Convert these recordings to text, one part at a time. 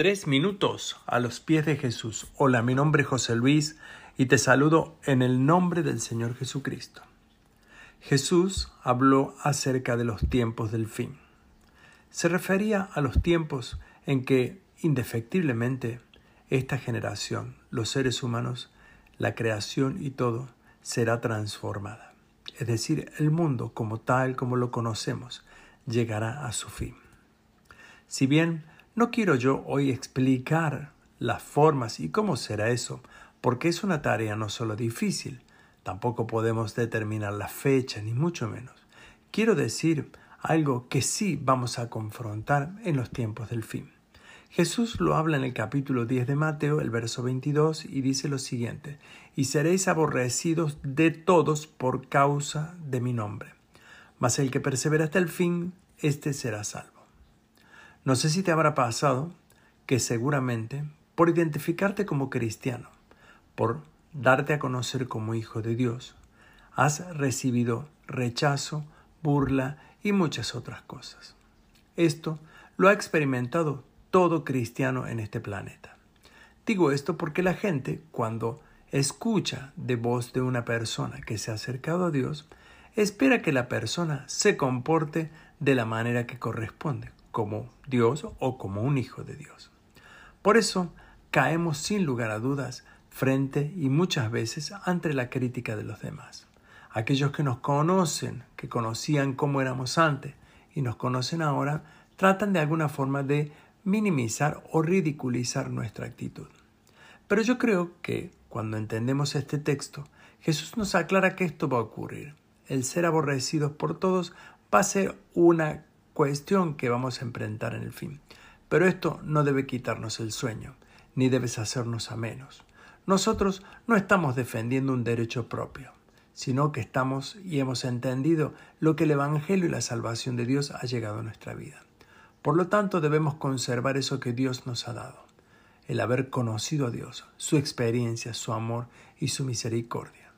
Tres minutos a los pies de Jesús. Hola, mi nombre es José Luis y te saludo en el nombre del Señor Jesucristo. Jesús habló acerca de los tiempos del fin. Se refería a los tiempos en que, indefectiblemente, esta generación, los seres humanos, la creación y todo, será transformada. Es decir, el mundo como tal como lo conocemos llegará a su fin. Si bien no quiero yo hoy explicar las formas y cómo será eso, porque es una tarea no solo difícil, tampoco podemos determinar la fecha, ni mucho menos. Quiero decir algo que sí vamos a confrontar en los tiempos del fin. Jesús lo habla en el capítulo 10 de Mateo, el verso 22, y dice lo siguiente, y seréis aborrecidos de todos por causa de mi nombre. Mas el que persevera hasta el fin, éste será salvo. No sé si te habrá pasado que seguramente por identificarte como cristiano, por darte a conocer como hijo de Dios, has recibido rechazo, burla y muchas otras cosas. Esto lo ha experimentado todo cristiano en este planeta. Digo esto porque la gente, cuando escucha de voz de una persona que se ha acercado a Dios, espera que la persona se comporte de la manera que corresponde, como Dios o como un hijo de Dios. Por eso caemos sin lugar a dudas frente y muchas veces ante la crítica de los demás. Aquellos que nos conocen, que conocían cómo éramos antes y nos conocen ahora, tratan de alguna forma de minimizar o ridiculizar nuestra actitud. Pero yo creo que cuando entendemos este texto, Jesús nos aclara que esto va a ocurrir. El ser aborrecidos por todos va a ser una cuestión que vamos a enfrentar en el fin. Pero esto no debe quitarnos el sueño, ni debes hacernos a menos. Nosotros no estamos defendiendo un derecho propio, sino que estamos y hemos entendido lo que el Evangelio y la salvación de Dios ha llegado a nuestra vida. Por lo tanto, debemos conservar eso que Dios nos ha dado, el haber conocido a Dios, su experiencia, su amor y su misericordia.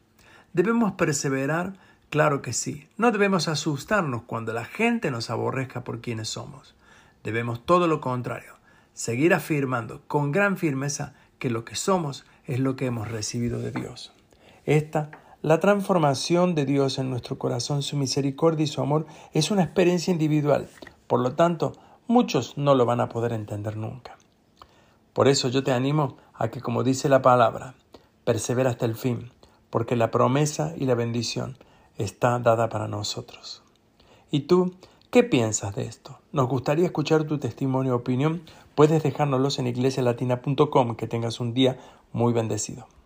Debemos perseverar Claro que sí. No debemos asustarnos cuando la gente nos aborrezca por quienes somos. Debemos todo lo contrario, seguir afirmando con gran firmeza que lo que somos es lo que hemos recibido de Dios. Esta, la transformación de Dios en nuestro corazón, su misericordia y su amor, es una experiencia individual. Por lo tanto, muchos no lo van a poder entender nunca. Por eso yo te animo a que, como dice la palabra, persevera hasta el fin, porque la promesa y la bendición está dada para nosotros. ¿Y tú qué piensas de esto? Nos gustaría escuchar tu testimonio o opinión. Puedes dejárnoslos en iglesialatina.com. Que tengas un día muy bendecido.